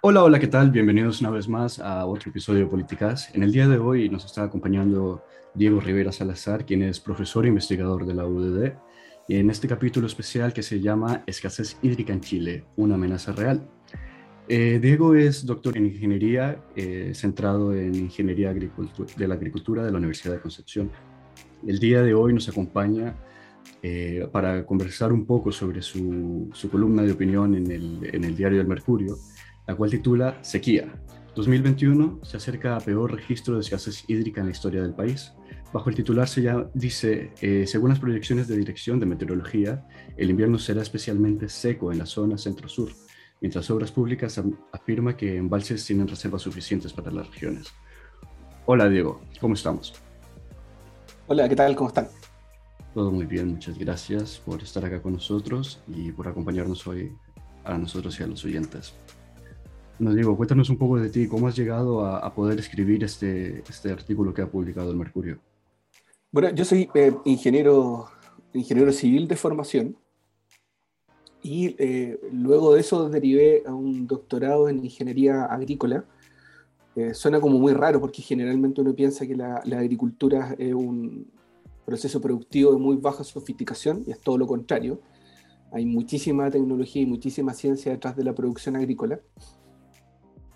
Hola, hola, ¿qué tal? Bienvenidos una vez más a otro episodio de Políticas. En el día de hoy nos está acompañando Diego Rivera Salazar, quien es profesor e investigador de la UDD, y en este capítulo especial que se llama Escasez hídrica en Chile, una amenaza real. Eh, Diego es doctor en ingeniería, eh, centrado en ingeniería de la agricultura de la Universidad de Concepción. El día de hoy nos acompaña eh, para conversar un poco sobre su, columna de opinión en el, en el diario del Mercurio, la cual titula Sequía. 2021 se acerca a peor registro de escasez hídrica en la historia del país. Bajo el titular se llama, dice, eh, según las proyecciones de Dirección de Meteorología, el invierno será especialmente seco en la zona centro-sur, mientras Obras Públicas afirma que embalses tienen reservas suficientes para las regiones. Hola Diego, ¿cómo estamos? Hola, ¿qué tal? ¿Cómo están? Todo muy bien, muchas gracias por estar acá con nosotros y por acompañarnos hoy a nosotros y a los oyentes. Nos digo, cuéntanos un poco de ti, cómo has llegado a, poder escribir este, este artículo que ha publicado el Mercurio. Bueno, yo soy eh, ingeniero, ingeniero civil de formación y eh, luego de eso derivé a un doctorado en ingeniería agrícola. Eh, suena como muy raro porque generalmente uno piensa que la, la, agricultura es un proceso productivo de muy baja sofisticación y es todo lo contrario. Hay muchísima tecnología y muchísima ciencia detrás de la producción agrícola.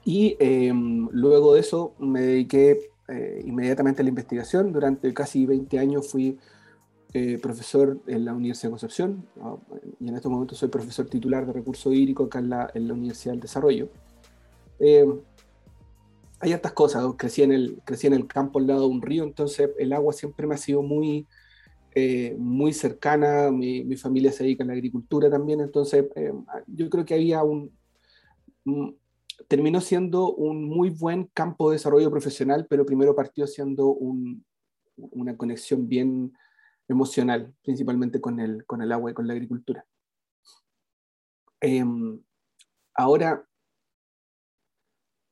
Y em, luego de eso me dediqué eh, inmediatamente a la investigación. Durante casi 20 años fui eh, profesor en la Universidad de Concepción y en estos momentos soy profesor titular de recurso hídrico acá en la, en la Universidad del Desarrollo. Em, hay estas cosas, crecí en, el, crecí en el campo al lado de un río, entonces el agua siempre me ha sido muy, eh, muy cercana, mi, mi, familia se dedica a la agricultura también, entonces em, yo creo que había un, terminó siendo un muy buen campo de desarrollo profesional, pero primero partió siendo una conexión bien emocional, principalmente con el, con el agua y con la agricultura. Em, ahora,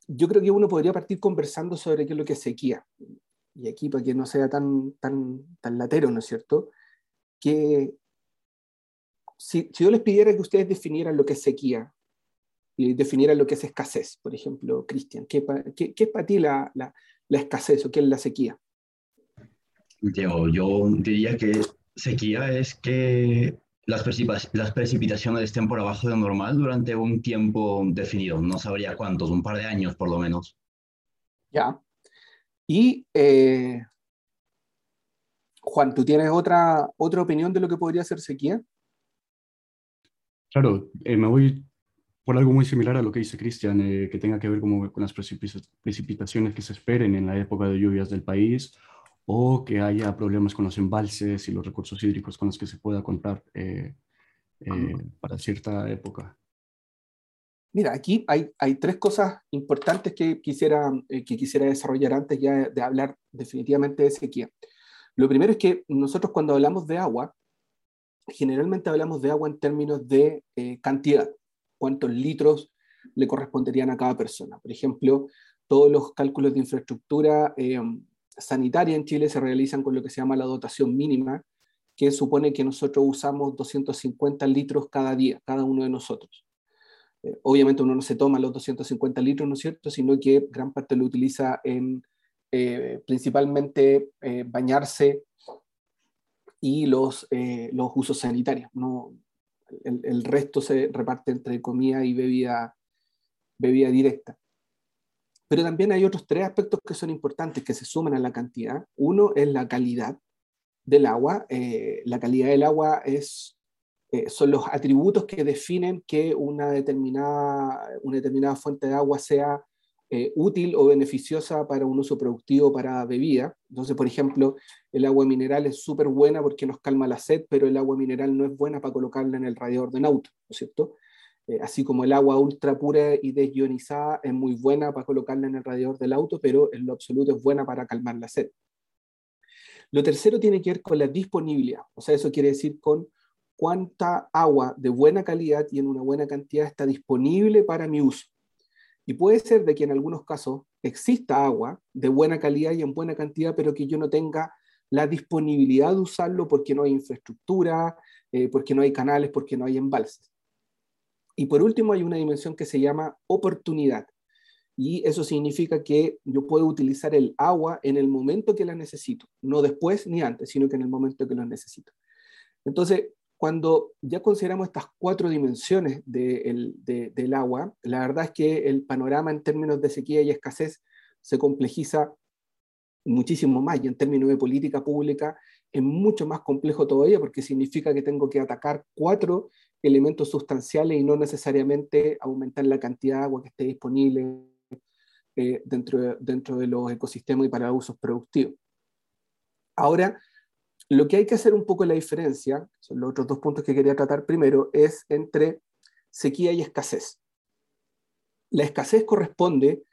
yo creo que uno podría partir conversando sobre qué es lo que es sequía. Y aquí, para que no sea tan, tan, tan latero, ¿no es cierto? Que si, si yo les pidiera que ustedes definieran lo que es sequía, y definiera lo que es escasez, por ejemplo, Cristian. ¿qué, qué, es para ti la, la, la, escasez o qué es la sequía? Yo, yo diría que sequía es que las, las precipitaciones estén por abajo de lo normal durante un tiempo definido. No sabría cuántos, un par de años por lo menos. Ya. Y eh, Juan, ¿tú tienes otra, otra opinión de lo que podría ser sequía? Claro, eh, me voy por algo muy similar a lo que dice Cristian, eh, que tenga que ver como con las precipitaciones que se esperen en la época de lluvias del país o que haya problemas con los embalses y los recursos hídricos con los que se pueda contar eh, eh, para cierta época. Mira, aquí hay, hay tres cosas importantes que quisiera, que quisiera desarrollar antes ya de hablar definitivamente de sequía. Lo primero es que nosotros cuando hablamos de agua, generalmente hablamos de agua en términos de cantidad cuántos litros le corresponderían a cada persona. Por ejemplo, todos los cálculos de infraestructura eh, sanitaria en Chile se realizan con lo que se llama la dotación mínima, que supone que nosotros usamos 250 litros cada día, cada uno de nosotros. Eh, obviamente uno no se toma los 250 litros, ¿no es cierto?, sino que gran parte lo utiliza en eh, principalmente bañarse y los, los usos sanitarios. No, el, resto se reparte entre comida y bebida, bebida directa. Pero también hay otros tres aspectos que son importantes, que se suman a la cantidad. Uno es la calidad del agua. Eh, la calidad del agua es, eh, son los atributos que definen que una determinada, una determinada fuente de agua sea eh, útil o beneficiosa para un uso productivo para bebida. Entonces, por ejemplo, el agua mineral es súper buena porque nos calma la sed, pero el agua mineral no es buena para colocarla en el radiador de un auto, ¿no es cierto? Eh, así como el agua ultra pura y desionizada es muy buena para colocarla en el radiador del auto, pero en lo absoluto es buena para calmar la sed. Lo tercero tiene que ver con la disponibilidad, o sea, eso quiere decir con cuánta agua de buena calidad y en una buena cantidad está disponible para mi uso. Y puede ser de que en algunos casos exista agua de buena calidad y en buena cantidad, pero que yo no tenga la disponibilidad de usarlo porque no hay infraestructura, eh, porque no hay canales, porque no hay embalses. Y por último hay una dimensión que se llama oportunidad. Y eso significa que yo puedo utilizar el agua en el momento que la necesito, no después ni antes, sino que en el momento que lo necesito. Entonces, cuando ya consideramos estas cuatro dimensiones del agua, la verdad es que el panorama en términos de sequía y escasez se complejiza muchísimo más y en términos de política pública es mucho más complejo todavía porque significa que tengo que atacar cuatro elementos sustanciales y no necesariamente aumentar la cantidad de agua que esté disponible eh, dentro, de, dentro de los ecosistemas y para usos productivos. Ahora, lo que hay que hacer un poco la diferencia, son los otros dos puntos que quería tratar primero, es entre sequía y escasez. La escasez corresponde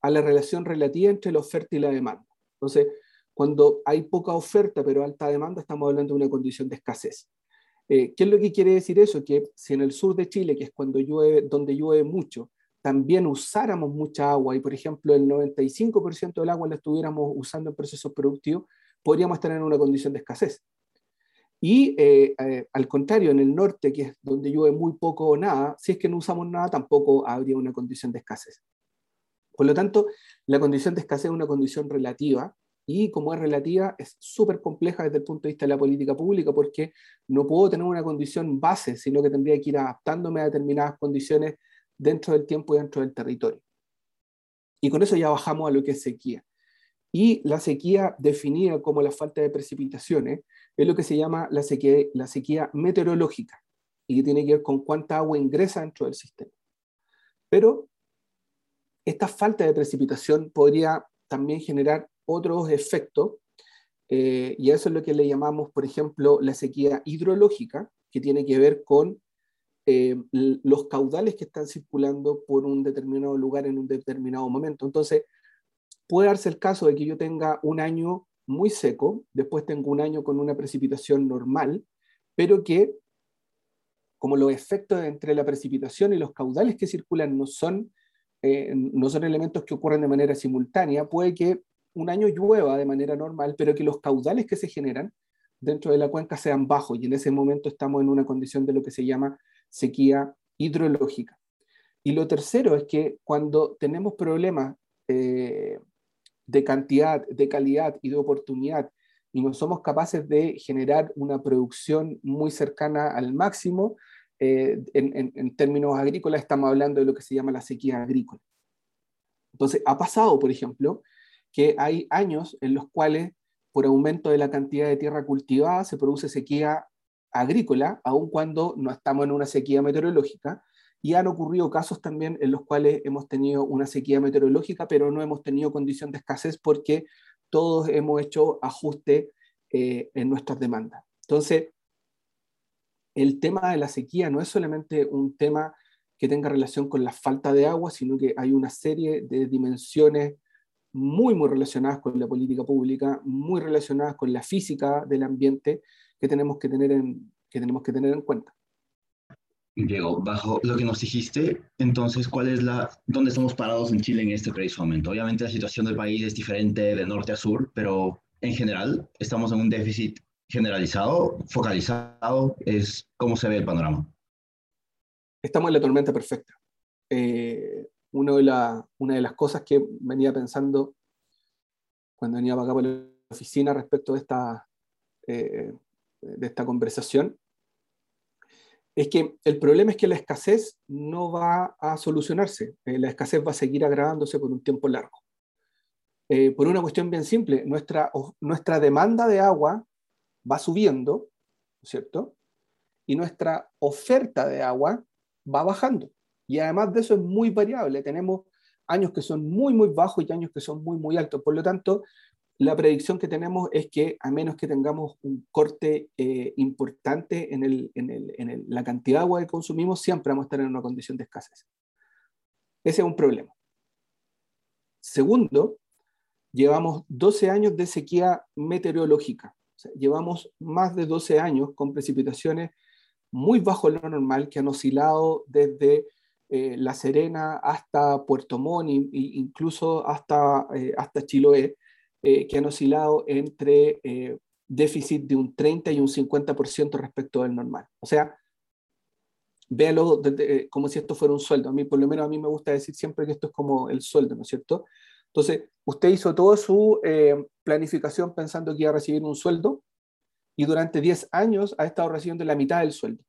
a la relación relativa entre la oferta y la demanda. Entonces, cuando hay poca oferta pero alta demanda, estamos hablando de una condición de escasez. Eh, ¿Qué es lo que quiere decir eso? Que si en el sur de Chile, que es cuando llueve, donde llueve mucho, también usáramos mucha agua y, por ejemplo, el 95% del agua la estuviéramos usando en procesos productivos, podríamos estar en una condición de escasez. Y eh, eh, al contrario, en el norte, que es donde llueve muy poco o nada, si es que no usamos nada, tampoco habría una condición de escasez. Por lo tanto, la condición de escasez es una condición relativa y como es relativa, es súper compleja desde el punto de vista de la política pública porque no puedo tener una condición base, sino que tendría que ir adaptándome a determinadas condiciones dentro del tiempo y dentro del territorio. Y con eso ya bajamos a lo que es sequía. Y la sequía definida como la falta de precipitaciones es lo que se llama la sequía, la sequía meteorológica y que tiene que ver con cuánta agua ingresa dentro del sistema. Pero esta falta de precipitación podría también generar otros efectos, eh, y eso es lo que le llamamos, por ejemplo, la sequía hidrológica, que tiene que ver con eh, los caudales que están circulando por un determinado lugar en un determinado momento. Entonces, puede darse el caso de que yo tenga un año muy seco, después tengo un año con una precipitación normal, pero que como los efectos entre la precipitación y los caudales que circulan no son, eh, no son elementos que ocurren de manera simultánea, puede que un año llueva de manera normal, pero que los caudales que se generan dentro de la cuenca sean bajos y en ese momento estamos en una condición de lo que se llama sequía hidrológica. Y lo tercero es que cuando tenemos problemas eh, de cantidad, de calidad y de oportunidad y no somos capaces de generar una producción muy cercana al máximo, eh, en, en, términos agrícolas estamos hablando de lo que se llama la sequía agrícola. Entonces, ha pasado, por ejemplo, que hay años en los cuales por aumento de la cantidad de tierra cultivada se produce sequía agrícola, aun cuando no estamos en una sequía meteorológica, y han ocurrido casos también en los cuales hemos tenido una sequía meteorológica, pero no hemos tenido condición de escasez porque todos hemos hecho ajuste eh, en nuestras demandas. Entonces, el tema de la sequía no es solamente un tema que tenga relación con la falta de agua, sino que hay una serie de dimensiones muy, muy relacionadas con la política pública, muy relacionadas con la física del ambiente que tenemos que tener en, que tenemos que tener en cuenta. Diego, bajo lo que nos dijiste, entonces, ¿cuál es la, dónde estamos parados en Chile en este preciso momento? Obviamente la situación del país es diferente de norte a sur, pero en general estamos en un déficit generalizado, focalizado, es cómo se ve el panorama. Estamos en la tormenta perfecta. Eh, uno de la, una de las cosas que venía pensando cuando venía para acá por la oficina respecto de esta, eh, de esta conversación es que el problema es que la escasez no va a solucionarse. Eh, la escasez va a seguir agravándose por un tiempo largo. Eh, por una cuestión bien simple, nuestra, nuestra demanda de agua va subiendo, ¿cierto? Y nuestra oferta de agua va bajando. Y además de eso es muy variable. Tenemos años que son muy, muy bajos y años que son muy, muy altos. Por lo tanto, la predicción que tenemos es que a menos que tengamos un corte eh, importante en, el, en, el, en la cantidad de agua que consumimos, siempre vamos a estar en una condición de escasez. Ese es un problema. Segundo, llevamos 12 años de sequía meteorológica. llevamos más de 12 años con precipitaciones muy bajo lo normal que han oscilado desde eh, La Serena hasta Puerto Montt e incluso hasta, eh, hasta Chiloé, eh, que han oscilado entre déficit de un 30 y un 50% respecto del normal. O sea, véalo como si esto fuera un sueldo. A mí, por lo menos a mí me gusta decir siempre que esto es como el sueldo, ¿no es cierto? Entonces, usted hizo toda su eh, planificación pensando que iba a recibir un sueldo y durante 10 años ha estado recibiendo la mitad del sueldo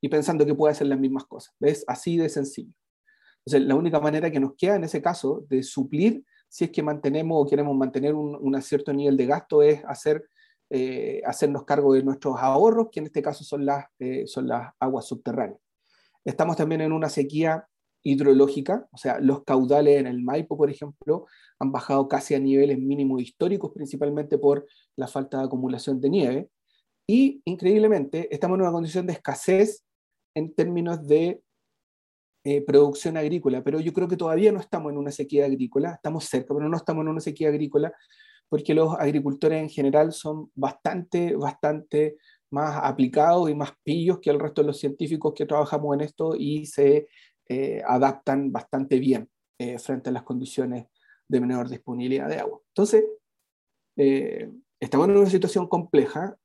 y pensando que puede hacer las mismas cosas. ¿Ves? Así de sencillo. Entonces, la única manera que nos queda en ese caso de suplir, si es que mantenemos o queremos mantener un, cierto nivel de gasto, es hacer, eh, hacernos cargo de nuestros ahorros, que en este caso son las, eh, son las aguas subterráneas. Estamos también en una sequía hidrológica, o sea, los caudales en el Maipo, por ejemplo, han bajado casi a niveles mínimos históricos, principalmente por la falta de acumulación de nieve. Y increíblemente, estamos en una condición de escasez en términos de eh, producción agrícola, pero yo creo que todavía no estamos en una sequía agrícola, estamos cerca, pero no estamos en una sequía agrícola porque los agricultores en general son bastante, bastante más aplicados y más pillos que el resto de los científicos que trabajamos en esto y se eh, adaptan bastante bien eh, frente a las condiciones de menor disponibilidad de agua. Entonces, eh, estamos en una situación compleja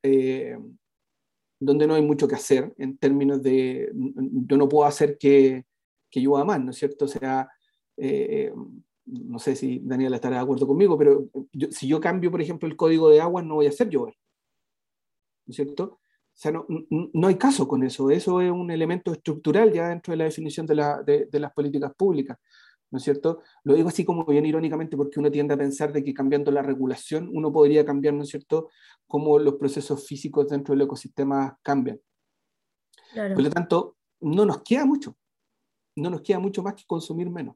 donde no hay mucho que hacer en términos de, yo no puedo hacer que, que llueva más, ¿no es cierto? O sea, no sé si Daniela estará de acuerdo conmigo, pero si yo cambio, por ejemplo, el código de agua, no voy a hacer llover, ¿no es cierto? O sea, no, no, hay caso con eso. Eso es un elemento estructural ya dentro de la definición de, la, de, las políticas públicas. ¿No es cierto? Lo digo así como bien irónicamente porque uno tiende a pensar de que cambiando la regulación uno podría cambiar, ¿no es cierto?, cómo los procesos físicos dentro del ecosistema cambian. Por lo tanto, no nos queda mucho. No nos queda mucho más que consumir menos.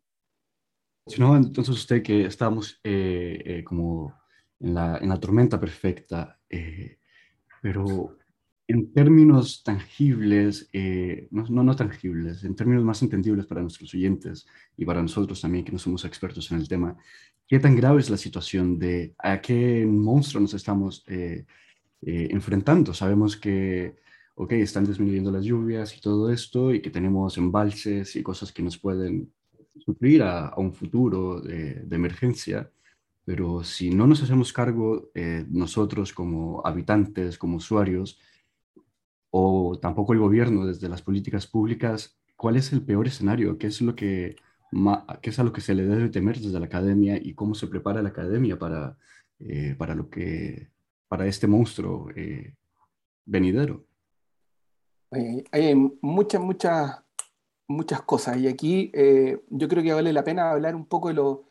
no, entonces usted que estamos eh, eh, como en la, en la, tormenta perfecta, eh, pero en términos tangibles, eh, no, no, tangibles, en términos más entendibles para nuestros oyentes y para nosotros también, que no somos expertos en el tema, ¿qué tan grave es la situación de a qué monstruo nos estamos eh, eh, enfrentando? Sabemos que, ok, están disminuyendo las lluvias y todo esto, y que tenemos embalses y cosas que nos pueden suplir a, a un futuro de, de, emergencia, pero si no nos hacemos cargo nosotros como habitantes, como usuarios, o tampoco el gobierno desde las políticas públicas, ¿cuál es el peor escenario? ¿Qué es, lo que, qué es a lo que se le debe temer desde la academia y cómo se prepara la academia para, eh, para, lo que, para este monstruo eh, venidero? Hay muchas, muchas, muchas cosas y aquí eh, yo creo que vale la pena hablar un poco de, lo,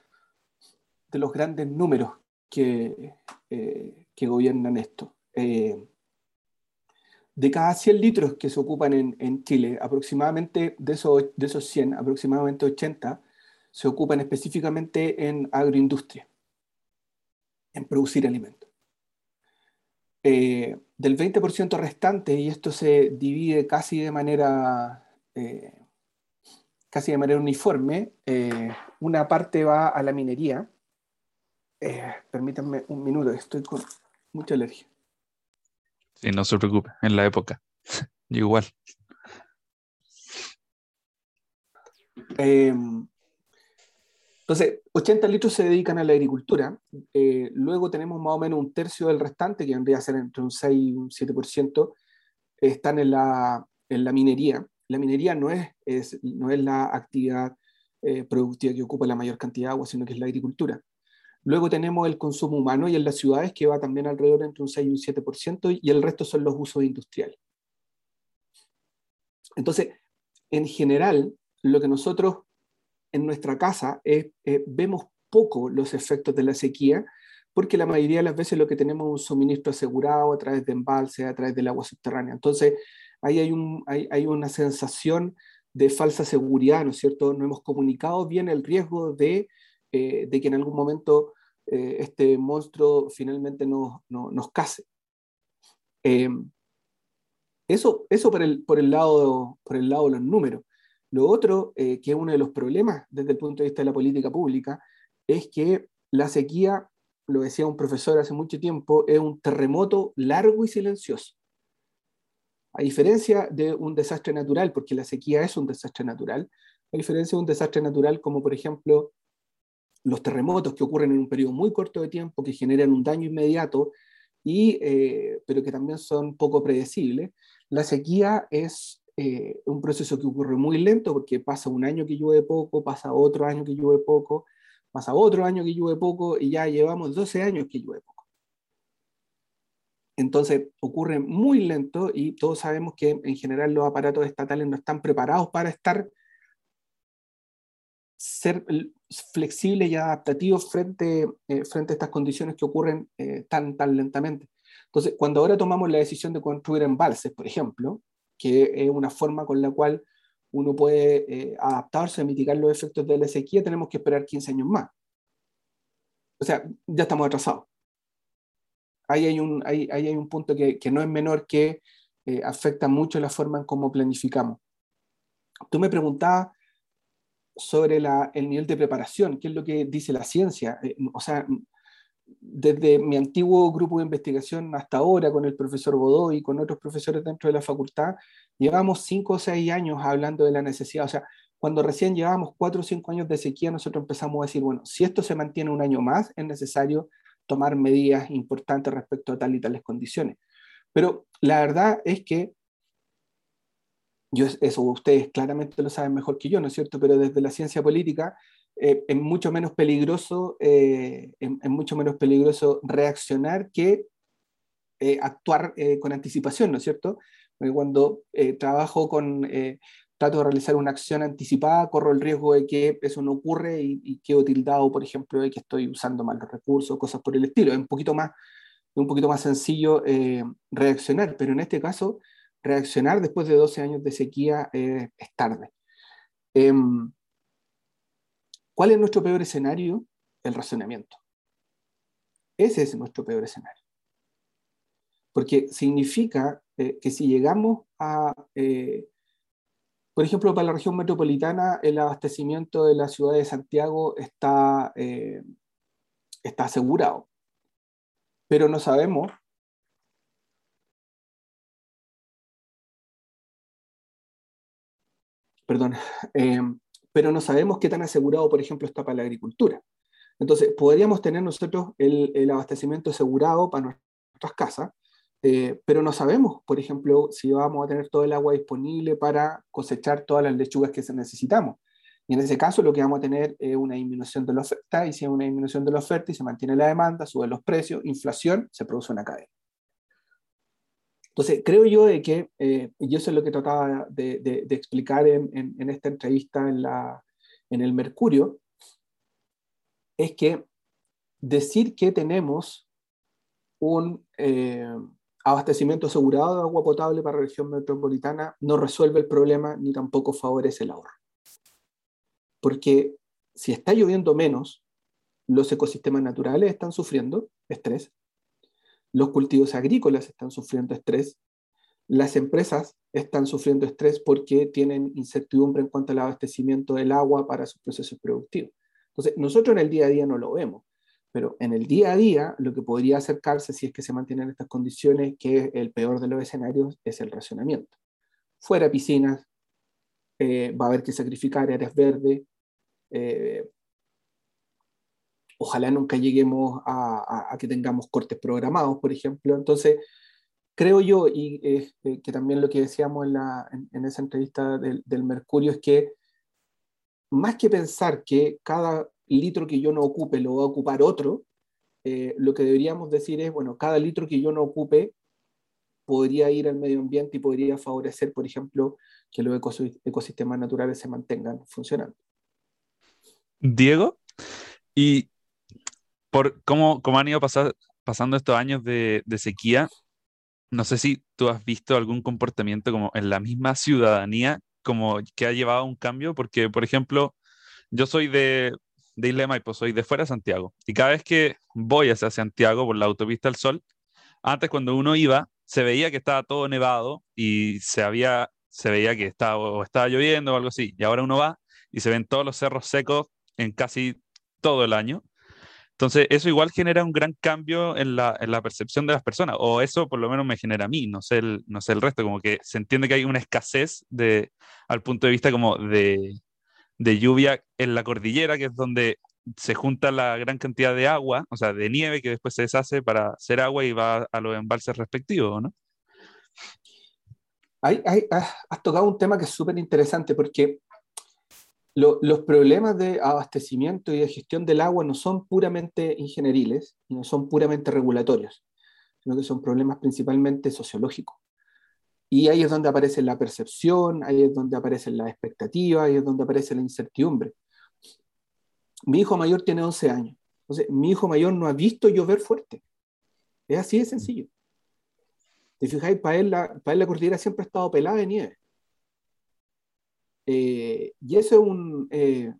de los grandes números que, que gobiernan esto de cada 100 litros que se ocupan en, Chile, aproximadamente de esos, de esos 100, aproximadamente 80 se ocupan específicamente en agroindustria, en producir alimentos. Eh, del 20% restante, y esto se divide casi de manera, eh, casi de manera uniforme, eh, una parte va a la minería. permítanme un minuto, estoy con mucha alergia. Sí, no se preocupe, en la época. igual. Em, entonces, 80 litros se dedican a la agricultura. Eh, luego tenemos más o menos un tercio del restante, que vendría a ser entre un 6 y un 7%, están en la, en la minería. La minería no es, es no es la actividad eh, productiva que ocupa la mayor cantidad de agua, sino que es la agricultura. Luego tenemos el consumo humano y en las ciudades que va también alrededor entre un 6 y un 7% y el resto son los usos industriales. Entonces, en general, lo que nosotros en nuestra casa es, vemos poco los efectos de la sequía porque la mayoría de las veces lo que tenemos es un suministro asegurado a través de embalse, a través del agua subterránea. Entonces, ahí hay, un, hay, hay una sensación de falsa seguridad, ¿no es cierto? No hemos comunicado bien el riesgo de eh, que en algún momento eh, este monstruo finalmente nos, case. Eh, eso eso por, el, por, el lado, por el lado de los números. Lo otro, que es uno de los problemas desde el punto de vista de la política pública, es que la sequía, lo decía un profesor hace mucho tiempo, es un terremoto largo y silencioso. A diferencia de un desastre natural, porque la sequía es un desastre natural, a diferencia de un desastre natural como por ejemplo los terremotos que ocurren en un periodo muy corto de tiempo, que generan un daño inmediato, y, eh, pero que también son poco predecibles, la sequía es, eh, un proceso que ocurre muy lento porque pasa un año que llueve poco, pasa otro año que llueve poco, pasa otro año que llueve poco y ya llevamos 12 años que llueve poco. Entonces ocurre muy lento y todos sabemos que en general los aparatos estatales no están preparados para estar ser flexibles y adaptativos frente, eh, frente a estas condiciones que ocurren eh, tan, tan lentamente. Entonces, cuando ahora tomamos la decisión de construir embalses, por ejemplo, que es una forma con la cual uno puede eh, adaptarse a mitigar los efectos de la sequía, tenemos que esperar 15 años más. O sea, ya estamos atrasados. Ahí hay un, ahí, hay un punto que, que, no es menor que eh, afecta mucho la forma en cómo planificamos. Tú me preguntabas sobre la, el nivel de preparación, qué es lo que dice la ciencia. Eh, o sea, desde mi antiguo grupo de investigación hasta ahora, con el profesor Godoy y con otros profesores dentro de la facultad, llevamos cinco o seis años hablando de la necesidad. O sea, cuando recién llevábamos cuatro o cinco años de sequía, nosotros empezamos a decir, bueno, si esto se mantiene un año más, es necesario tomar medidas importantes respecto a tal y tales condiciones. Pero la verdad es que, yo, eso ustedes claramente lo saben mejor que yo, ¿no es cierto? Pero desde la ciencia política eh, es mucho menos peligroso, eh, es, mucho menos peligroso reaccionar que eh, actuar con anticipación, ¿no es cierto? cuando trabajo con, trato de realizar una acción anticipada, corro el riesgo de que eso no ocurre y, y quedo tildado, por ejemplo, de que estoy usando mal los recursos, cosas por el estilo. Es un poquito más, un poquito más sencillo reaccionar, pero en este caso, reaccionar después de 12 años de sequía es tarde. Em, ¿Cuál es nuestro peor escenario? El razonamiento. Ese es nuestro peor escenario. Porque significa eh, que si llegamos a, eh, por ejemplo, para la región metropolitana, el abastecimiento de la ciudad de Santiago está, eh, está asegurado. Pero no sabemos perdón, pero no sabemos qué tan asegurado, por ejemplo, está para la agricultura. Entonces, podríamos tener nosotros el, abastecimiento asegurado para nuestras casas, eh, pero no sabemos, por ejemplo, si vamos a tener todo el agua disponible para cosechar todas las lechugas que necesitamos. Y en ese caso lo que vamos a tener es una disminución de la oferta, y si hay una disminución de la oferta y se mantiene la demanda, suben los precios, inflación, se produce una cadena. Entonces, creo yo que, eh, y eso es lo que trataba de, explicar en, esta entrevista en el Mercurio, es que decir que tenemos un eh, abastecimiento asegurado de agua potable para la región metropolitana no resuelve el problema ni tampoco favorece el ahorro. Porque si está lloviendo menos, los ecosistemas naturales están sufriendo estrés, los cultivos agrícolas están sufriendo estrés, las empresas están sufriendo estrés porque tienen incertidumbre en cuanto al abastecimiento del agua para sus procesos productivos. Entonces, nosotros en el día a día no lo vemos, pero en el día a día lo que podría acercarse si es que se mantienen estas condiciones, que es el peor de los escenarios, es el racionamiento. Fuera piscinas, eh, va a haber que sacrificar áreas verdes, eh, ojalá nunca lleguemos a, que tengamos cortes programados, por ejemplo. Entonces, creo yo, y eh, que también lo que decíamos en, esa entrevista del, Mercurio, es que más que pensar que cada litro que yo no ocupe lo va a ocupar otro, eh, lo que deberíamos decir es, bueno, cada litro que yo no ocupe podría ir al medio ambiente y podría favorecer, por ejemplo, que los ecosistemas naturales se mantengan funcionando. Diego, y por cómo, cómo han ido pasando estos años de, sequía, no sé si tú has visto algún comportamiento como en la misma ciudadanía como que ha llevado a un cambio, porque, por ejemplo, yo soy de, de Isla de Maipo, soy de fuera de Santiago, y cada vez que voy hacia Santiago por la autopista del Sol, antes cuando uno iba, se veía que estaba todo nevado y se, había, se veía que estaba, estaba lloviendo o algo así, y ahora uno va y se ven todos los cerros secos en casi todo el año, entonces, eso igual genera un gran cambio en la, en la, percepción de las personas, o eso por lo menos me genera a mí, no sé, el, no sé el resto, como que se entiende que hay una escasez de, al punto de vista como de, de lluvia en la cordillera, que es donde se junta la gran cantidad de agua, o sea, de nieve que después se deshace para hacer agua y va a los embalses respectivos, ¿no? has tocado un tema que es súper interesante porque los problemas de abastecimiento y de gestión del agua no son puramente ingenieriles no son puramente regulatorios, sino que son problemas principalmente sociológicos. Y ahí es donde aparece la percepción, ahí es donde aparece la expectativa, ahí es donde aparece la incertidumbre. Mi hijo mayor tiene 11 años. Entonces, mi hijo mayor no ha visto llover fuerte. Es así de sencillo. Te fijáis, para él, la, para él la cordillera siempre ha estado pelada de nieve. Eh, y eso es un... Eh,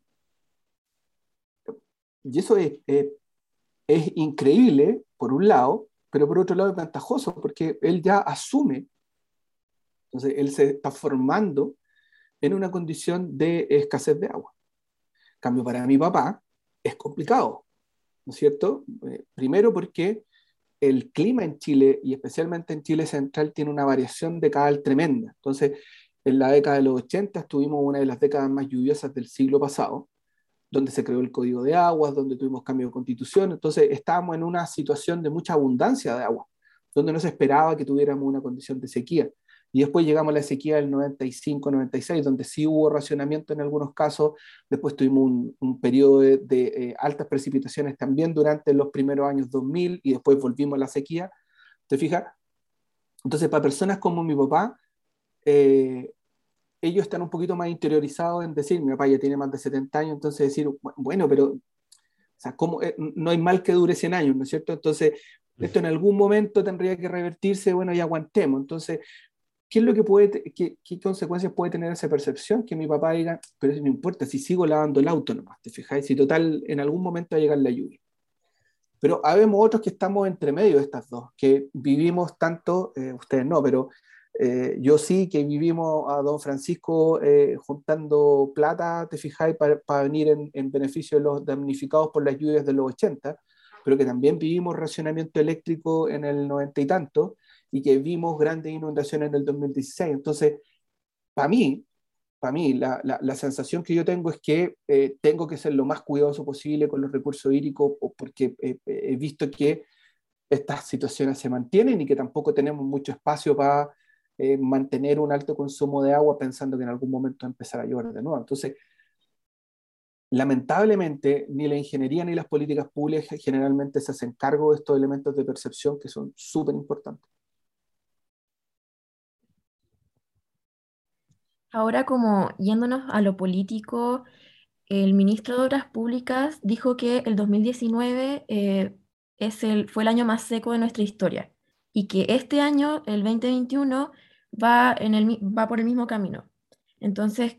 y eso es, es increíble, por un lado, pero por otro lado es ventajoso, porque él ya asume entonces, él se está formando en una condición de escasez de agua. En cambio, para mi papá es complicado, ¿no es cierto? Eh, primero porque el clima en Chile, y especialmente en Chile central, tiene una variación decadal tremenda. Entonces, en la década de los 80 tuvimos una de las décadas más lluviosas del siglo pasado, donde se creó el Código de Aguas, donde tuvimos cambio de constitución. Entonces, estábamos en una situación de mucha abundancia de agua, donde no se esperaba que tuviéramos una condición de sequía. Y después llegamos a la sequía del 95-96, donde sí hubo racionamiento en algunos casos. Después tuvimos un, periodo de, eh, altas precipitaciones también durante los primeros años 2000 y después volvimos a la sequía. ¿Te fijas? Entonces, para personas como mi papá, eh, ellos están un poquito más interiorizados en decir, mi papá ya tiene más de 70 años, entonces decir, bueno, pero o sea, ¿cómo, eh, no hay mal que dure 100 años, ¿no es cierto? Entonces, esto en algún momento tendría que revertirse, bueno, y aguantemos. Entonces, ¿qué es lo que puede, qué, qué, consecuencias puede tener esa percepción? Que mi papá diga, pero eso no importa, si sigo lavando el auto nomás, ¿te fijáis? Si total, en algún momento va a llegar la lluvia. Pero habemos otros que estamos entre medio de estas dos, que vivimos tanto, eh, ustedes no, pero eh, yo sí que vivimos a don Francisco eh, juntando plata, te fijáis, para, venir en, en, beneficio de los damnificados por las lluvias de los 80, pero que también vivimos racionamiento eléctrico en el 90 y tanto, y que vimos grandes inundaciones en el 2016. Entonces, para mí, para mí, la, la, sensación que yo tengo es que eh, tengo que ser lo más cuidadoso posible con los recursos hídricos porque he visto que estas situaciones se mantienen y que tampoco tenemos mucho espacio para eh, mantener un alto consumo de agua pensando que en algún momento empezará a llover de nuevo. Entonces, lamentablemente, ni la ingeniería ni las políticas públicas generalmente se hacen cargo de estos elementos de percepción que son súper importantes. Ahora como yéndonos a lo político, el ministro de Obras Públicas dijo que el 2019 eh, es el, fue el año más seco de nuestra historia y que este año, el 2021, va, en el, va por el mismo camino. Entonces,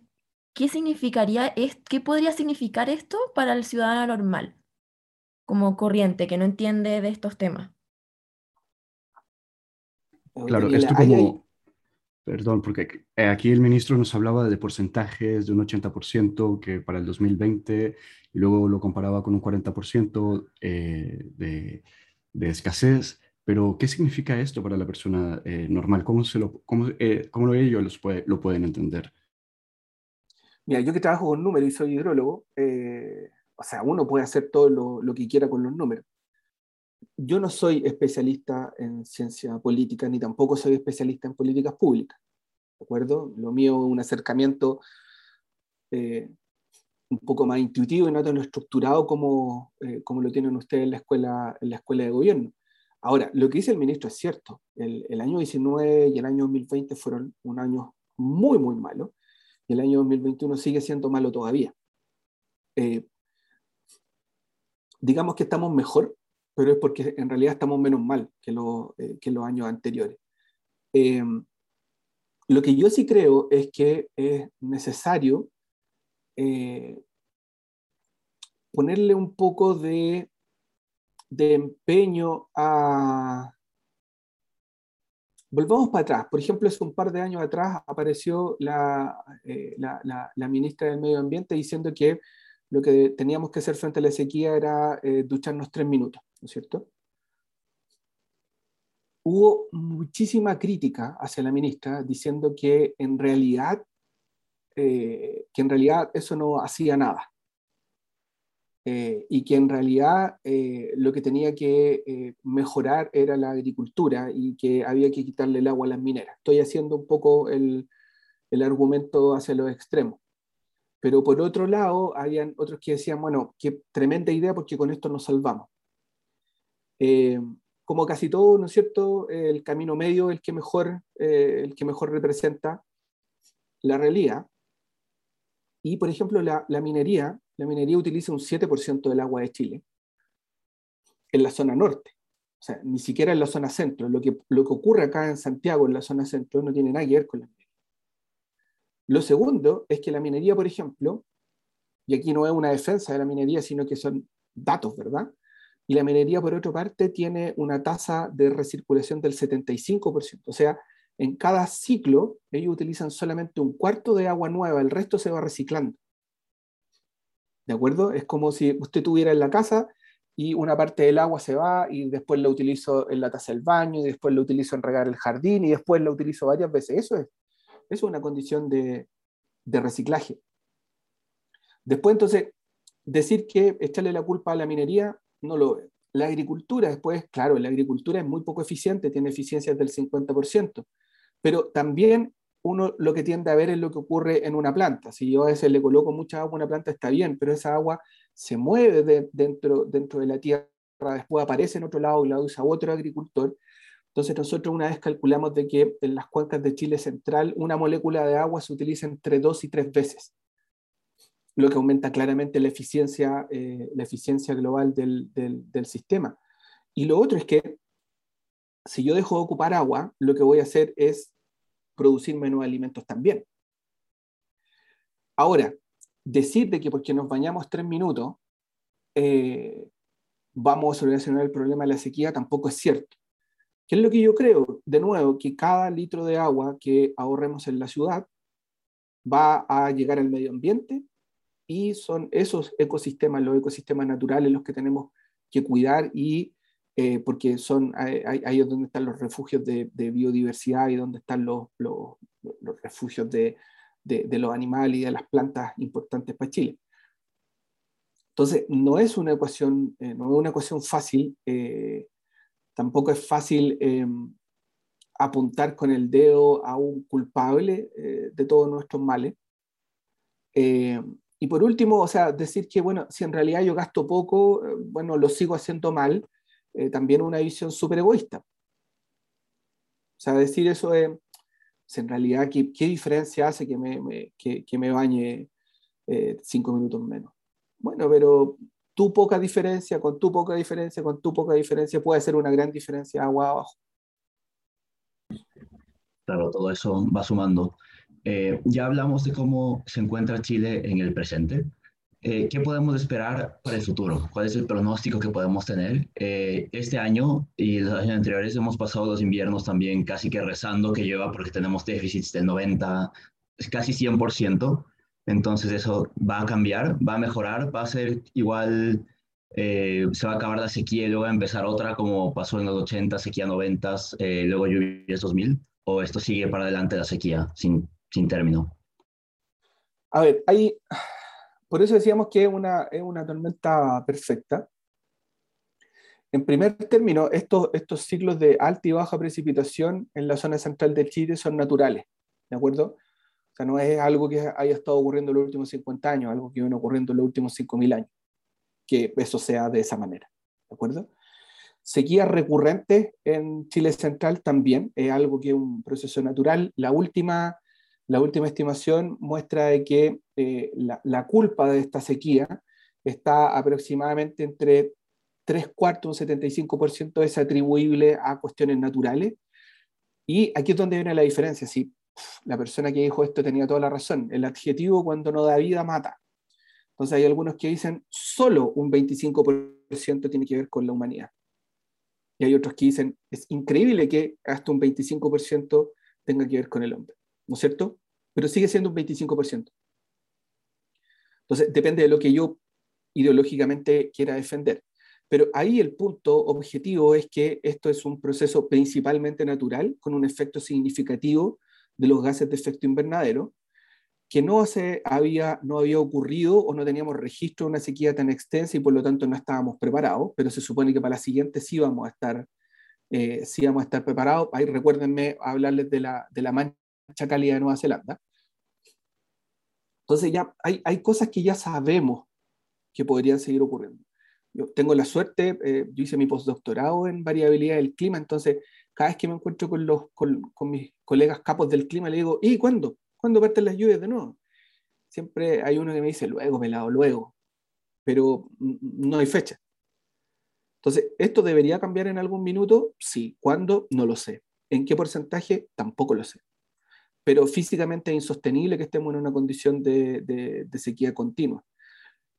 ¿qué significaría, qué podría significar esto para el ciudadano normal, como corriente, que no entiende de estos temas? Claro, esto como, Perdón, porque eh, aquí el ministro nos hablaba de porcentajes de un 80% que para el 2020 y luego lo comparaba con un 40% eh, de, de, escasez. Pero, ¿qué significa esto para la persona eh, normal? ¿Cómo, se lo, cómo, cómo ellos los puede, lo pueden entender? Mira, yo que trabajo con números y soy hidrólogo, o sea, uno puede hacer todo lo, lo que quiera con los números yo no soy especialista en ciencia política, ni tampoco soy especialista en políticas públicas. ¿De acuerdo? Lo mío es un acercamiento eh, un poco más intuitivo y no tan estructurado como, eh, como lo tienen ustedes en la, escuela, en la escuela de gobierno. Ahora, lo que dice el ministro es cierto. El, año 19 y el año 2020 fueron un año muy, muy malo. Y el año 2021 sigue siendo malo todavía. Eh, digamos que estamos mejor pero es porque en realidad estamos menos mal que, eh, los años anteriores. Em, lo que yo sí creo es que es necesario eh, ponerle un poco de, de empeño a... Volvamos para atrás. Por ejemplo, hace un par de años atrás apareció la, eh, la, la ministra del Medio Ambiente diciendo que lo que teníamos que hacer frente a la sequía era ducharnos tres minutos. ¿no es cierto? Hubo muchísima crítica hacia la ministra diciendo que en realidad, eh, que en realidad eso no hacía nada. Eh, y que en realidad eh, lo que tenía que eh, mejorar era la agricultura y que había que quitarle el agua a las mineras. Estoy haciendo un poco el, el argumento hacia los extremos. Pero por otro lado, habían otros que decían, bueno, qué tremenda idea porque con esto nos salvamos. como casi todo, ¿no es cierto? El camino medio el que mejor, el que mejor representa la realidad. Y, por ejemplo, la, minería la minería utiliza un 7% del agua de Chile en la zona norte. O sea, ni siquiera en la zona centro. Lo que, lo que ocurre acá en Santiago, en la zona centro, no tiene nada que ver con la minería. Lo segundo es que la minería, por ejemplo, y aquí no es una defensa de la minería, sino que son datos, ¿verdad? Y la minería, por otra parte, tiene una tasa de recirculación del 75%. O sea, en cada ciclo ellos utilizan solamente un cuarto de agua nueva, el resto se va reciclando. ¿De acuerdo? Es como si usted tuviera en la casa y una parte del agua se va y después la utilizo en la taza del baño y después la utilizo en regar el jardín y después la utilizo varias veces. Eso es, es una condición de, de reciclaje. Después, entonces, decir que echarle la culpa a la minería, no lo ve. La agricultura, después, claro, la agricultura es muy poco eficiente, tiene eficiencias del 50%, pero también uno lo que tiende a ver es lo que ocurre en una planta. Si yo a veces le coloco mucha agua a una planta, está bien, pero esa agua se mueve dentro, dentro de la tierra, después aparece en otro lado y la usa otro agricultor. Entonces nosotros una vez calculamos de que en las cuencas de Chile central una molécula de agua se utiliza entre dos y tres veces, lo que aumenta claramente la eficiencia, eh, la eficiencia global del, del sistema. Y lo otro es que si yo dejo de ocupar agua, lo que voy a hacer es producir menos alimentos también. Ahora, decir de que porque nos bañamos tres minutos eh, vamos a solucionar el problema de la sequía tampoco es cierto. ¿Qué es lo que yo creo? De nuevo, que cada litro de agua que ahorremos en la ciudad va a llegar al medio ambiente y son esos ecosistemas, los ecosistemas naturales, los que tenemos que cuidar y eh, porque son ahí es donde están los refugios de, biodiversidad y donde están los, los, refugios de, de, los animales y de las plantas importantes para Chile. Entonces, no es una ecuación, eh, no es una ecuación fácil, eh, tampoco es fácil em, apuntar con el dedo a un culpable de todos nuestros males. y por último, o sea, decir que, bueno, si en realidad yo gasto poco, bueno, lo sigo haciendo mal, eh, también una visión súper egoísta. O sea, decir eso es, pues, en realidad, ¿qué, qué diferencia hace que me, que, que me bañe eh, cinco minutos menos? Bueno, pero tu poca diferencia, con tu poca diferencia, con tu poca diferencia, puede ser una gran diferencia agua abajo. Claro, todo eso va sumando. Eh, ya hablamos de cómo se encuentra Chile en el presente, eh, ¿qué podemos esperar para el futuro? ¿Cuál es el pronóstico que podemos tener? Eh, este año y los años anteriores hemos pasado los inviernos también casi que rezando que lleva porque tenemos déficits del 90, casi 100%. Entonces eso va a cambiar, va a mejorar, va a ser igual, eh, se va a acabar la sequía y luego va a empezar otra como pasó en los 80, sequía 90, luego lluvias 2000, o esto sigue para adelante la sequía sin, sin término. A ver, hay por eso decíamos que es una, es una tormenta perfecta. En primer término, estos, estos ciclos de alta y baja precipitación en la zona central de Chile son naturales, ¿de acuerdo? O sea, no es algo que haya estado ocurriendo en los últimos 50 años, algo que viene ocurriendo en los últimos 5.000 años, que eso sea de esa manera, ¿de acuerdo? Sequías recurrentes en Chile central también es algo que es un proceso natural. La última la última estimación muestra de que eh, la, culpa de esta sequía está aproximadamente entre 3 cuartos, un 75% es atribuible a cuestiones naturales. Y aquí es donde viene la diferencia. Si la persona que dijo esto tenía toda la razón, el adjetivo cuando no da vida mata. Entonces hay algunos que dicen solo un 25% tiene que ver con la humanidad. Y hay otros que dicen es increíble que hasta un 25% tenga que ver con el hombre. ¿no es cierto? Pero sigue siendo un 25%. Entonces, depende de lo que yo ideológicamente quiera defender. Pero ahí el punto objetivo es que esto es un proceso principalmente natural, con un efecto significativo de los gases de efecto invernadero, que no, se había, no había ocurrido o no teníamos registro de una sequía tan extensa y por lo tanto no estábamos preparados, pero se supone que para la siguiente sí vamos a estar, eh, sí vamos a estar preparados. Ahí recuérdenme hablarles de la, de la mancha cálida de Nueva Zelanda. Entonces ya hay, hay cosas que ya sabemos que podrían seguir ocurriendo. Yo tengo la suerte, eh, yo hice mi postdoctorado en variabilidad del clima, entonces cada vez que me encuentro con, los, con, con mis colegas capos del clima, le digo, ¿y cuándo? ¿Cuándo parten las lluvias de nuevo? Siempre hay uno que me dice, luego, pelado, luego, pero no hay fecha. Entonces, ¿esto debería cambiar en algún minuto? Sí. ¿Cuándo? No lo sé. ¿En qué porcentaje? Tampoco lo sé. Pero físicamente es insostenible que estemos en una condición de, sequía continua.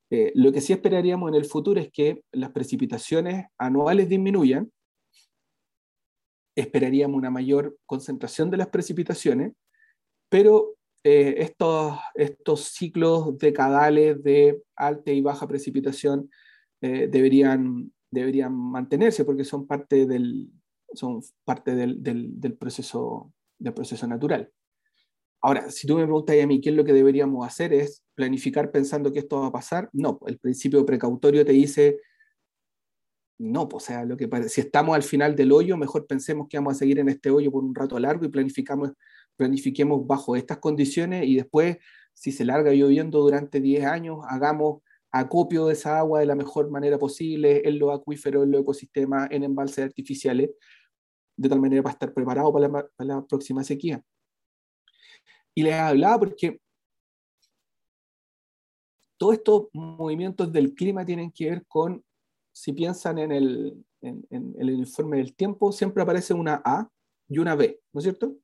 Eh, lo que sí esperaríamos en el futuro es que las precipitaciones anuales disminuyan, esperaríamos una mayor concentración de las precipitaciones, pero eh, estos, ciclos decadales de alta y baja precipitación eh, deberían, deberían mantenerse porque son parte del, son parte del, proceso, del proceso natural. Ahora, si tú me preguntas a mí qué es lo que deberíamos hacer, es planificar pensando que esto va a pasar. No, el principio precautorio te dice, no, pues, o sea, lo que si estamos al final del hoyo, mejor pensemos que vamos a seguir en este hoyo por un rato largo y planificamos, planifiquemos bajo estas condiciones y después, si se larga lloviendo durante 10 años, hagamos acopio de esa agua de la mejor manera posible en los acuíferos, en los ecosistemas, en embalses artificiales, de tal manera para estar preparado para la, para la próxima sequía. Y les hablaba porque todos estos movimientos del clima tienen que ver con, si piensan en el, en, el informe del tiempo, siempre aparece una A y una B, ¿no es cierto?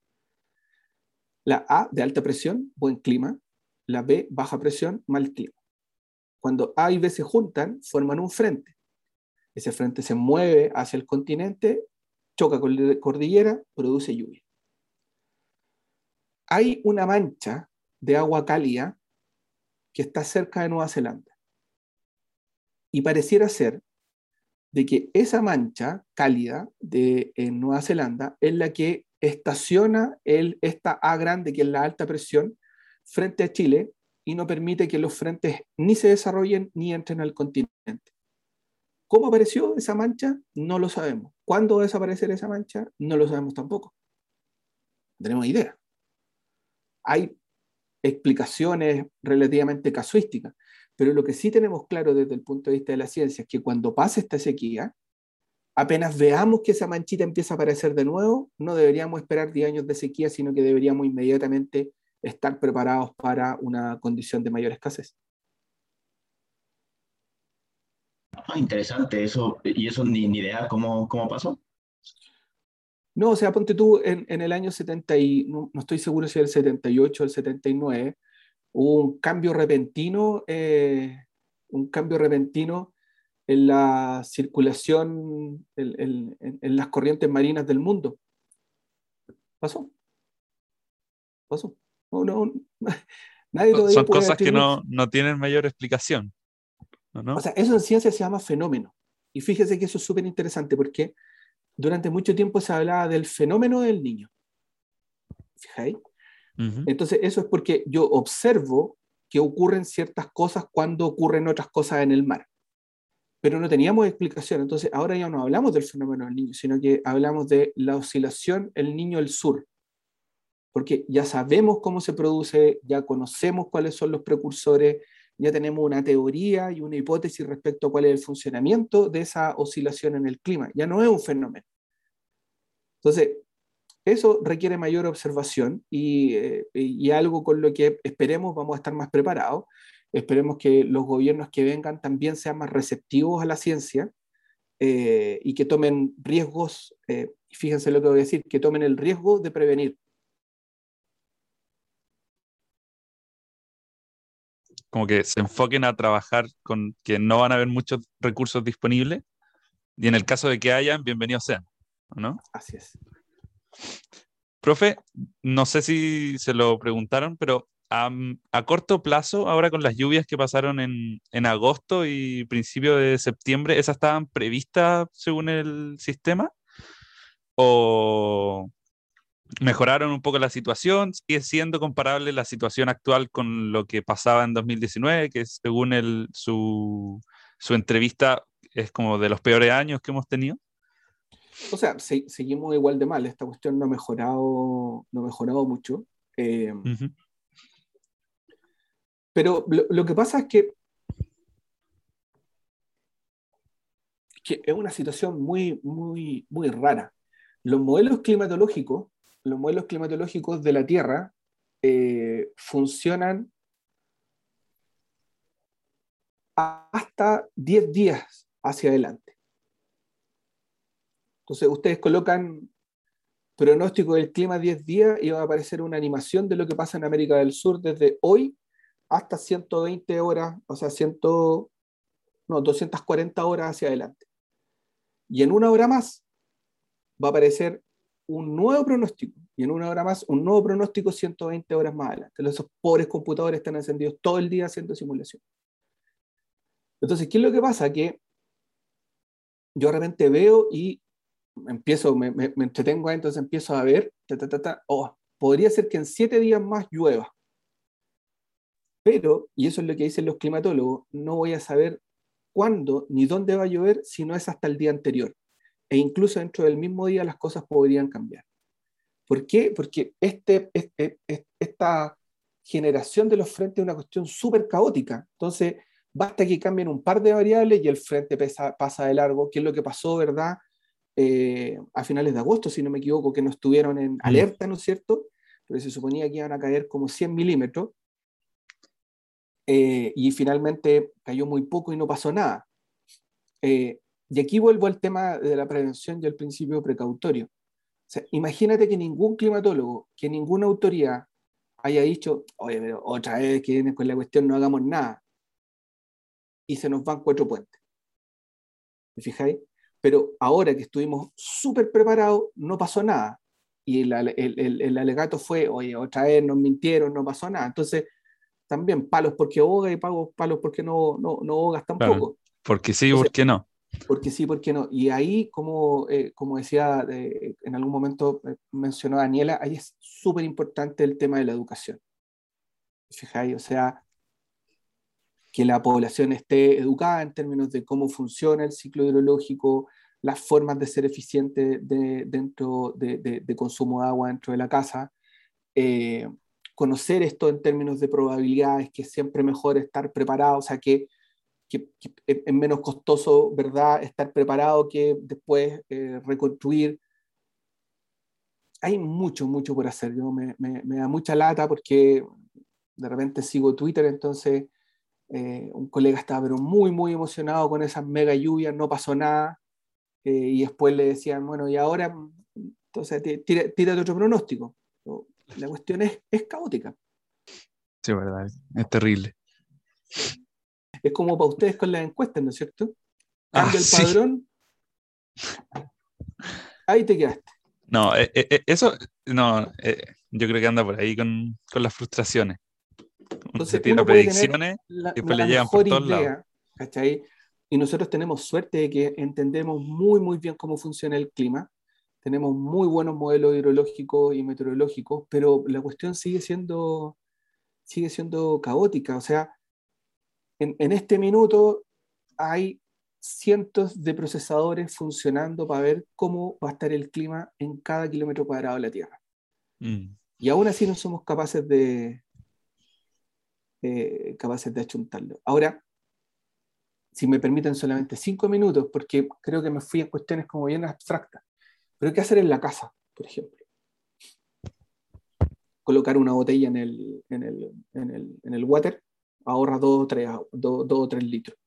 La A de alta presión, buen clima, la B baja presión, mal clima. Cuando A y B se juntan, forman un frente. Ese frente se mueve hacia el continente, choca con la cordillera, produce lluvia hay una mancha de agua cálida que está cerca de Nueva Zelanda. Y pareciera ser de que esa mancha cálida de en Nueva Zelanda es la que estaciona el, esta A grande, que es la alta presión, frente a Chile y no permite que los frentes ni se desarrollen ni entren al continente. ¿Cómo apareció esa mancha? No lo sabemos. ¿Cuándo va a desaparecer esa mancha? No lo sabemos tampoco. No tenemos idea hay explicaciones relativamente casuísticas, pero lo que sí tenemos claro desde el punto de vista de la ciencia es que cuando pase esta sequía, apenas veamos que esa manchita empieza a aparecer de nuevo, no deberíamos esperar 10 años de sequía, sino que deberíamos inmediatamente estar preparados para una condición de mayor escasez. Ah, interesante eso, y eso ni, ni idea cómo, cómo pasó. No, o sea, ponte tú en, en el año 70, y, no, no, estoy seguro si el 78 o el 79, hubo un cambio repentino, eh, un cambio repentino en la circulación, en, en, en, las corrientes marinas del mundo. Pasó. Pasó. No, no, nadie Son cosas que no, no, tienen mayor explicación. O sea, eso en ciencia se llama fenómeno. Y fíjese que eso es súper interesante porque durante mucho tiempo se hablaba del fenómeno del niño. ¿Fijáis? Uh -huh. Entonces, eso es porque yo observo que ocurren ciertas cosas cuando ocurren otras cosas en el mar. Pero no teníamos explicación. Entonces, ahora ya no hablamos del fenómeno del niño, sino que hablamos de la oscilación el niño el sur. Porque ya sabemos cómo se produce, ya conocemos cuáles son los precursores, ya tenemos una teoría y una hipótesis respecto a cuál es el funcionamiento de esa oscilación en el clima. Ya no es un fenómeno. Entonces, eso requiere mayor observación y, eh, algo con lo que esperemos vamos a estar más preparados. Esperemos que los gobiernos que vengan también sean más receptivos a la ciencia eh, y que tomen riesgos, eh, fíjense lo que voy a decir, que tomen el riesgo de prevenir. Como que se enfoquen a trabajar con que no van a haber muchos recursos disponibles y en el caso de que hayan, bienvenidos sean, ¿no? Así es. Profe, no sé si se lo preguntaron, pero a, a corto plazo, ahora con las lluvias que pasaron en, en, agosto y principio de septiembre, ¿esas estaban previstas según el sistema? ¿O, mejoraron un poco la situación, sigue siendo comparable la situación actual con lo que pasaba en 2019, que según el, su, su entrevista es como de los peores años que hemos tenido. O sea, seguimos igual de mal. Esta cuestión no ha mejorado, no ha mejorado mucho. Eh, pero lo, que pasa es que, que es una situación muy, muy, muy rara. Los modelos climatológicos, los modelos climatológicos de la Tierra eh, funcionan hasta 10 días hacia adelante. Entonces, ustedes colocan pronóstico del clima 10 días y va a aparecer una animación de lo que pasa en América del Sur desde hoy hasta 120 horas, o sea, 100, no, 240 horas hacia adelante. Y en una hora más va a aparecer un nuevo pronóstico. Y en una hora más, un nuevo pronóstico 120 horas más adelante. Esos pobres computadores están encendidos todo el día haciendo simulación. Entonces, ¿qué es lo que pasa? Que yo realmente veo y empiezo, me, me, entretengo ahí, entonces empiezo a ver, oh, podría ser que en siete días más llueva. Pero, y eso es lo que dicen los climatólogos, no voy a saber cuándo ni dónde va a llover si no es hasta el día anterior. E incluso dentro del mismo día las cosas podrían cambiar. ¿Por qué? Porque este, este, esta generación de los frentes es una cuestión súper caótica. Entonces, basta que cambien un par de variables y el frente pasa de largo, que es lo que pasó, ¿verdad? Eh, a finales de agosto, si no me equivoco, que no estuvieron en alerta, ¿no es cierto? Pero se suponía que iban a caer como 100 milímetros. Eh, y finalmente cayó muy poco y no pasó nada. Eh, y aquí vuelvo al tema de la prevención y al principio precautorio. imagínate que ningún climatólogo, que ninguna autoridad haya dicho, oye, pero otra vez que viene con la cuestión no hagamos nada. Y se nos van cuatro puentes. ¿Me fijáis? Pero ahora que estuvimos súper preparados, no pasó nada. Y el, el, el, alegato fue, oye, otra vez nos mintieron, no pasó nada. Entonces, también palos porque ahoga y palos porque no, no, no ahogas tampoco. porque sí, ¿por qué no? Porque sí, porque no. Y ahí, como, eh, como decía eh, en algún momento, eh, mencionó Daniela, ahí es súper importante el tema de la educación. Fijáis, o sea, que la población esté educada en términos de cómo funciona el ciclo hidrológico, las formas de ser eficiente de, dentro de, de, consumo de agua dentro de la casa, conocer esto en términos de probabilidades, que es siempre mejor estar preparado, o sea, que, que, es menos costoso, ¿verdad?, estar preparado que después eh, reconstruir. Hay mucho, mucho por hacer. Yo me, me, da mucha lata porque de repente sigo Twitter, entonces eh, un colega estaba pero muy, muy emocionado con esas mega lluvias, no pasó nada, eh, y después le decían, bueno, y ahora, entonces tírate otro pronóstico la cuestión es, es caótica. Sí, verdad, es terrible. Es como para ustedes con las encuestas, ¿no es cierto? Ah, el padrón, ahí te quedaste. No, eh, eh, eh, eso, no, yo creo que anda por ahí con, con las frustraciones. Entonces, se tiene predicciones y después le llegan por todos lados. Y nosotros tenemos suerte de que entendemos muy, muy bien cómo funciona el clima tenemos muy buenos modelos hidrológicos y meteorológicos, pero la cuestión sigue siendo, sigue siendo caótica. O sea, en, en este minuto hay cientos de procesadores funcionando para ver cómo va a estar el clima en cada kilómetro cuadrado de la Tierra. Mm. Y aún así no somos capaces de, eh, capaces de achuntarlo. Ahora, si me permiten solamente cinco minutos, porque creo que me fui en cuestiones como bien abstractas. Pero ¿qué hacer en la casa, por ejemplo? Colocar una botella en el, en el, en el, en el water ahorra 2 o 3, o 3 litros.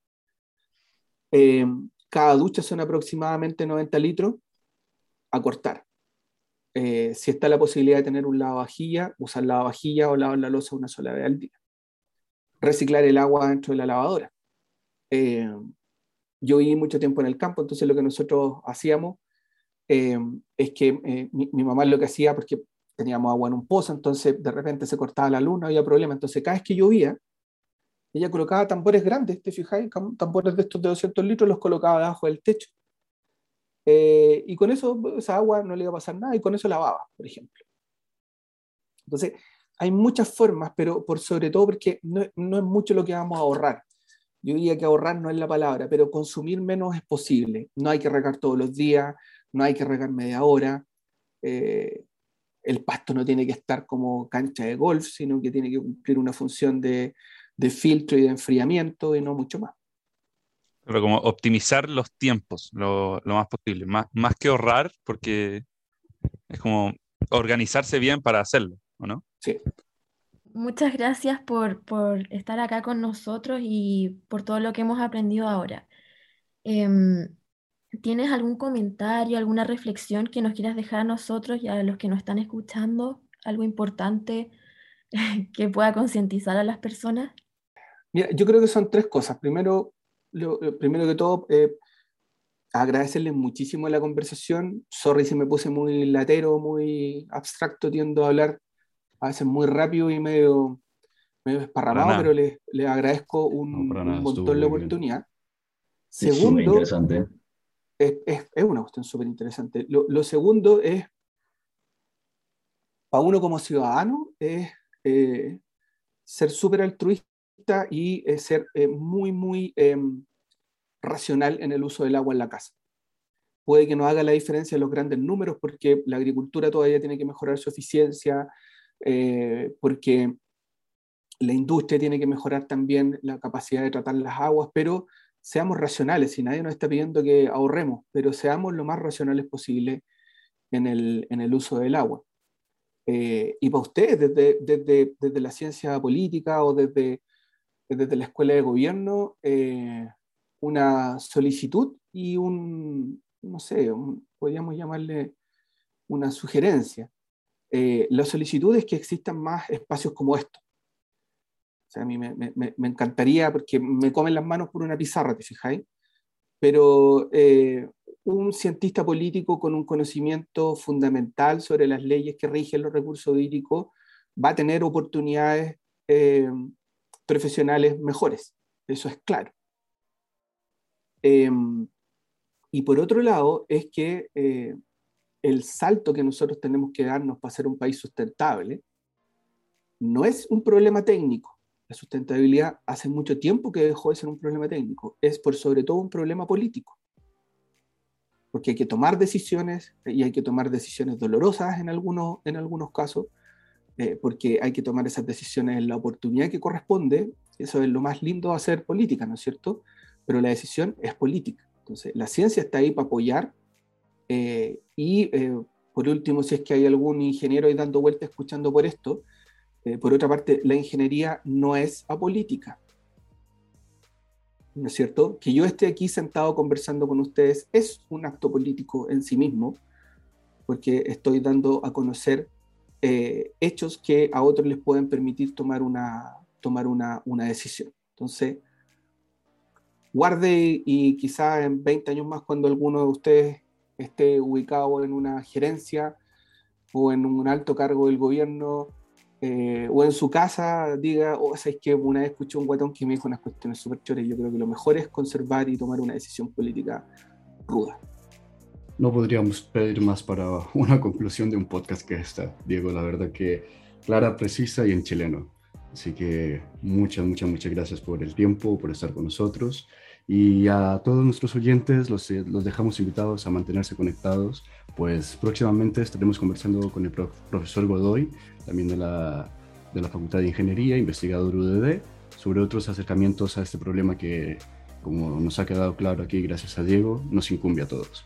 Eh, cada ducha son aproximadamente 90 litros a cortar. Eh, si está la posibilidad de tener un lavavajilla, usar lavavajilla o lavar la losa una sola vez al día. Reciclar el agua dentro de la lavadora. Eh, yo viví mucho tiempo en el campo, entonces lo que nosotros hacíamos eh, es que eh, mi, mamá lo que hacía, porque teníamos agua en un pozo, entonces de repente se cortaba la luz, no había problema. Entonces cada vez que llovía, ella colocaba tambores grandes, ¿te fijáis? Tambores de estos de 200 litros los colocaba debajo del techo. Eh, y con eso, esa agua no le iba a pasar nada y con eso lavaba, por ejemplo. Entonces, hay muchas formas, pero por sobre todo porque no, no es mucho lo que vamos a ahorrar. Yo diría que ahorrar no es la palabra, pero consumir menos es posible. No hay que regar todos los días, no hay que regar media hora. Eh, el pasto no tiene que estar como cancha de golf, sino que tiene que cumplir una función de, de filtro y de enfriamiento y no mucho más. Pero como optimizar los tiempos lo, lo más posible, más, más que ahorrar, porque es como organizarse bien para hacerlo, ¿o no? Sí. Muchas gracias por, por estar acá con nosotros y por todo lo que hemos aprendido ahora. Em, ¿tienes algún comentario, alguna reflexión que nos quieras dejar a nosotros y a los que nos están escuchando? ¿Algo importante que pueda concientizar a las personas? Mira, yo creo que son tres cosas. Primero, lo, primero que todo, eh, agradecerles muchísimo la conversación. Sorry si me puse muy latero, muy abstracto, tiendo a hablar a veces muy rápido y medio, medio esparramado, pero les, les, agradezco un, No, montón la oportunidad. Segundo, interesante. es, es, es una cuestión súper interesante. Lo, lo segundo es, para uno como ciudadano, es eh, ser súper altruista y eh, ser eh, muy, muy em, racional en el uso del agua en la casa. Puede que no haga la diferencia los grandes números porque la agricultura todavía tiene que mejorar su eficiencia, eh, porque la industria tiene que mejorar también la capacidad de tratar las aguas, pero seamos racionales, y nadie nos está pidiendo que ahorremos, pero seamos lo más racionales posible en el, en el uso del agua. Eh, y para ustedes, desde, desde, desde, la ciencia política o desde, desde la escuela de gobierno, eh, una solicitud y un, no sé, podríamos llamarle una sugerencia. Eh, la solicitud es que existan más espacios como estos. O sea, a mí me, encantaría, porque me comen las manos por una pizarra, ¿te fijáis? Pero eh, un cientista político con un conocimiento fundamental sobre las leyes que rigen los recursos hídricos va a tener oportunidades eh, profesionales mejores. Eso es claro. Eh, y por otro lado, es que eh, el salto que nosotros tenemos que darnos para ser un país sustentable no es un problema técnico. La sustentabilidad hace mucho tiempo que dejó de ser un problema técnico. Es por sobre todo un problema político. Porque hay que tomar decisiones y hay que tomar decisiones dolorosas en algunos, en algunos casos, eh, porque hay que tomar esas decisiones en la oportunidad que corresponde. Eso es lo más lindo de hacer política, ¿no es cierto? Pero la decisión es política. Entonces, la ciencia está ahí para apoyar eh, y, eh, por último, si es que hay algún ingeniero ahí dando vueltas escuchando por esto, eh, por otra parte, la ingeniería no es apolítica. ¿No es cierto? Que yo esté aquí sentado conversando con ustedes es un acto político en sí mismo, porque estoy dando a conocer eh, hechos que a otros les pueden permitir tomar una, tomar una, una decisión. Entonces, guarde y, quizá en 20 años más, cuando alguno de ustedes esté ubicado en una gerencia o en un alto cargo del gobierno, eh, o en su casa diga, o oh, es que una vez escuché un guatón que me dijo unas cuestiones súper chores. Yo creo que lo mejor es conservar y tomar una decisión política ruda. No podríamos pedir más para una conclusión de un podcast que esta, Diego. La verdad que clara, precisa y en chileno. Así que muchas, muchas, muchas gracias por el tiempo, por estar con nosotros. Y a todos nuestros oyentes los, los dejamos invitados a mantenerse conectados, pues próximamente estaremos conversando con el prof, profesor Godoy, también de la, de la Facultad de Ingeniería, investigador UDD, sobre otros acercamientos a este problema que, como nos ha quedado claro aquí, gracias a Diego, nos incumbe a todos.